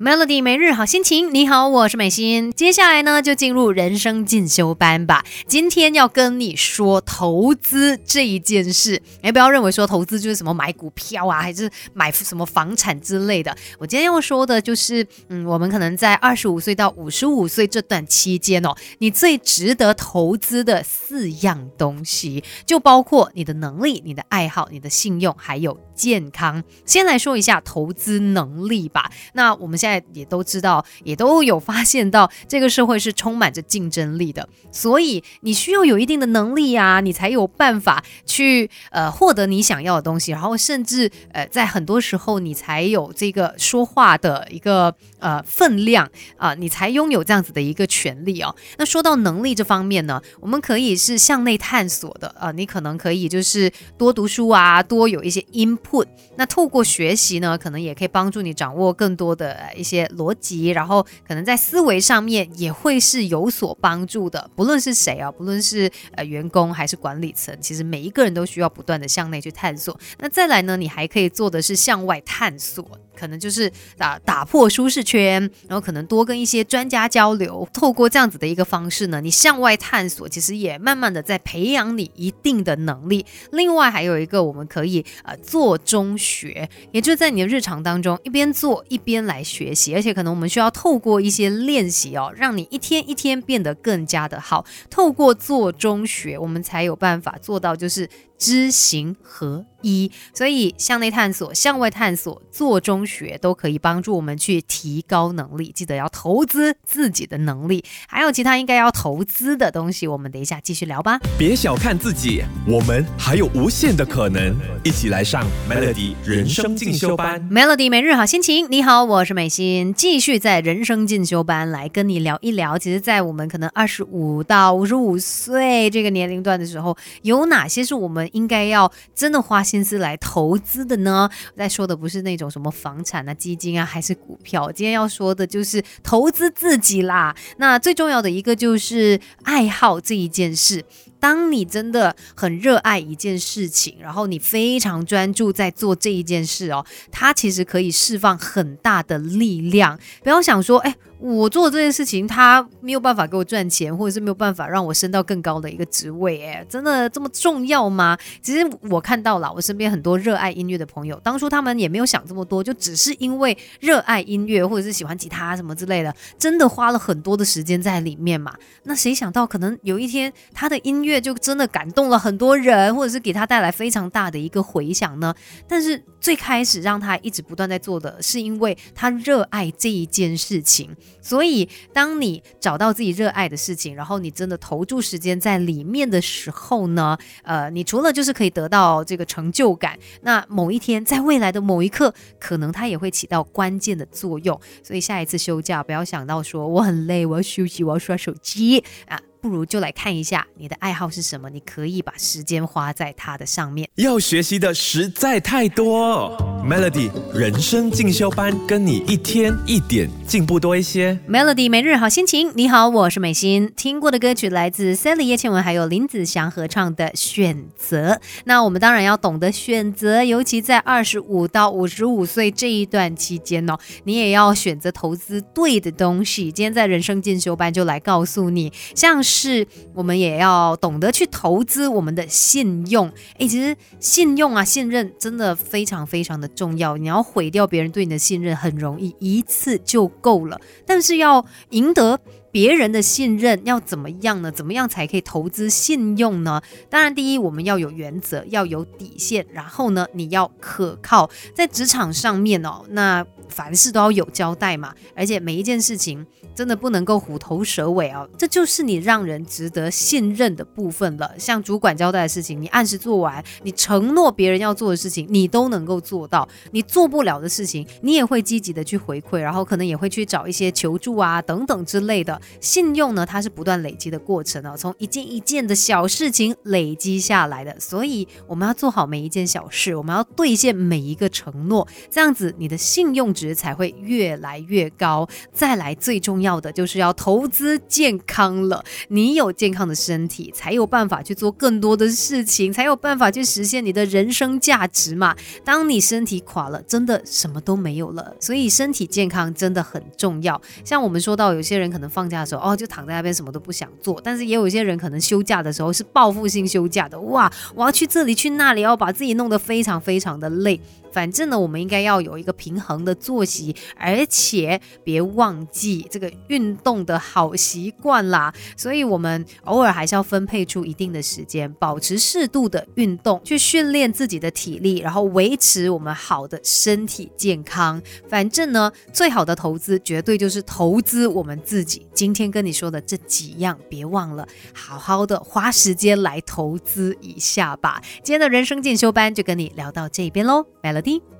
Melody 每日好心情，你好，我是美心。接下来呢，就进入人生进修班吧。今天要跟你说投资这一件事，哎，不要认为说投资就是什么买股票啊，还是买什么房产之类的。我今天要说的就是，嗯，我们可能在二十五岁到五十五岁这段期间哦，你最值得投资的四样东西，就包括你的能力、你的爱好、你的信用，还有健康。先来说一下投资能力吧。那那我们。现在也都知道，也都有发现到，这个社会是充满着竞争力的，所以你需要有一定的能力啊，你才有办法去呃获得你想要的东西，然后甚至呃在很多时候你才有这个说话的一个呃分量啊，你才拥有这样子的一个权利哦。那说到能力这方面呢，我们可以是向内探索的啊，你可能可以就是多读书啊，多有一些 input，那透过学习呢，可能也可以帮助你掌握更多的。一些逻辑，然后可能在思维上面也会是有所帮助的。不论是谁啊，不论是呃员工还是管理层，其实每一个人都需要不断的向内去探索。那再来呢，你还可以做的是向外探索。可能就是打打破舒适圈，然后可能多跟一些专家交流，透过这样子的一个方式呢，你向外探索，其实也慢慢的在培养你一定的能力。另外还有一个，我们可以呃做中学，也就是在你的日常当中一边做一边来学习，而且可能我们需要透过一些练习哦，让你一天一天变得更加的好。透过做中学，我们才有办法做到就是。知行合一，所以向内探索、向外探索、做中学都可以帮助我们去提高能力。记得要投资自己的能力，还有其他应该要投资的东西，我们等一下继续聊吧。别小看自己，我们还有无限的可能。一起来上 Melody 人生进修班。Melody 每日好心情，你好，我是美心，继续在人生进修班来跟你聊一聊。其实，在我们可能二十五到五十五岁这个年龄段的时候，有哪些是我们应该要真的花心思来投资的呢？在说的不是那种什么房产啊、基金啊，还是股票。今天要说的就是投资自己啦。那最重要的一个就是爱好这一件事。当你真的很热爱一件事情，然后你非常专注在做这一件事哦，它其实可以释放很大的力量。不要想说，哎。我做这件事情，他没有办法给我赚钱，或者是没有办法让我升到更高的一个职位，哎，真的这么重要吗？其实我看到了，我身边很多热爱音乐的朋友，当初他们也没有想这么多，就只是因为热爱音乐，或者是喜欢吉他什么之类的，真的花了很多的时间在里面嘛。那谁想到，可能有一天他的音乐就真的感动了很多人，或者是给他带来非常大的一个回响呢？但是最开始让他一直不断在做的是，因为他热爱这一件事情。所以，当你找到自己热爱的事情，然后你真的投注时间在里面的时候呢，呃，你除了就是可以得到这个成就感，那某一天，在未来的某一刻，可能它也会起到关键的作用。所以，下一次休假不要想到说我很累，我要休息，我要刷手机啊。不如就来看一下你的爱好是什么，你可以把时间花在它的上面。要学习的实在太多，Melody 人生进修班，跟你一天一点进步多一些。Melody 每日好心情，你好，我是美心。听过的歌曲来自 Sally 叶倩文还有林子祥合唱的《选择》。那我们当然要懂得选择，尤其在二十五到五十五岁这一段期间哦，你也要选择投资对的东西。今天在人生进修班就来告诉你，像是。是我们也要懂得去投资我们的信用。诶，其实信用啊，信任真的非常非常的重要。你要毁掉别人对你的信任很容易，一次就够了。但是要赢得别人的信任，要怎么样呢？怎么样才可以投资信用呢？当然，第一我们要有原则，要有底线。然后呢，你要可靠，在职场上面哦，那凡事都要有交代嘛。而且每一件事情。真的不能够虎头蛇尾啊！这就是你让人值得信任的部分了。像主管交代的事情，你按时做完；你承诺别人要做的事情，你都能够做到。你做不了的事情，你也会积极的去回馈，然后可能也会去找一些求助啊等等之类的。信用呢，它是不断累积的过程啊，从一件一件的小事情累积下来的。所以我们要做好每一件小事，我们要兑现每一个承诺，这样子你的信用值才会越来越高。再来，最重要的就是要投资健康了。你有健康的身体，才有办法去做更多的事情，才有办法去实现你的人生价值嘛。当你身体垮了，真的什么都没有了。所以身体健康真的很重要。像我们说到，有些人可能放假的时候，哦，就躺在那边什么都不想做；但是也有些人可能休假的时候是报复性休假的，哇，我要去这里去那里，要把自己弄得非常非常的累。反正呢，我们应该要有一个平衡的作息，而且别忘记这个运动的好习惯啦。所以，我们偶尔还是要分配出一定的时间，保持适度的运动，去训练自己的体力，然后维持我们好的身体健康。反正呢，最好的投资绝对就是投资我们自己。今天跟你说的这几样，别忘了好好的花时间来投资一下吧。今天的人生进修班就跟你聊到这边喽，拜了。的。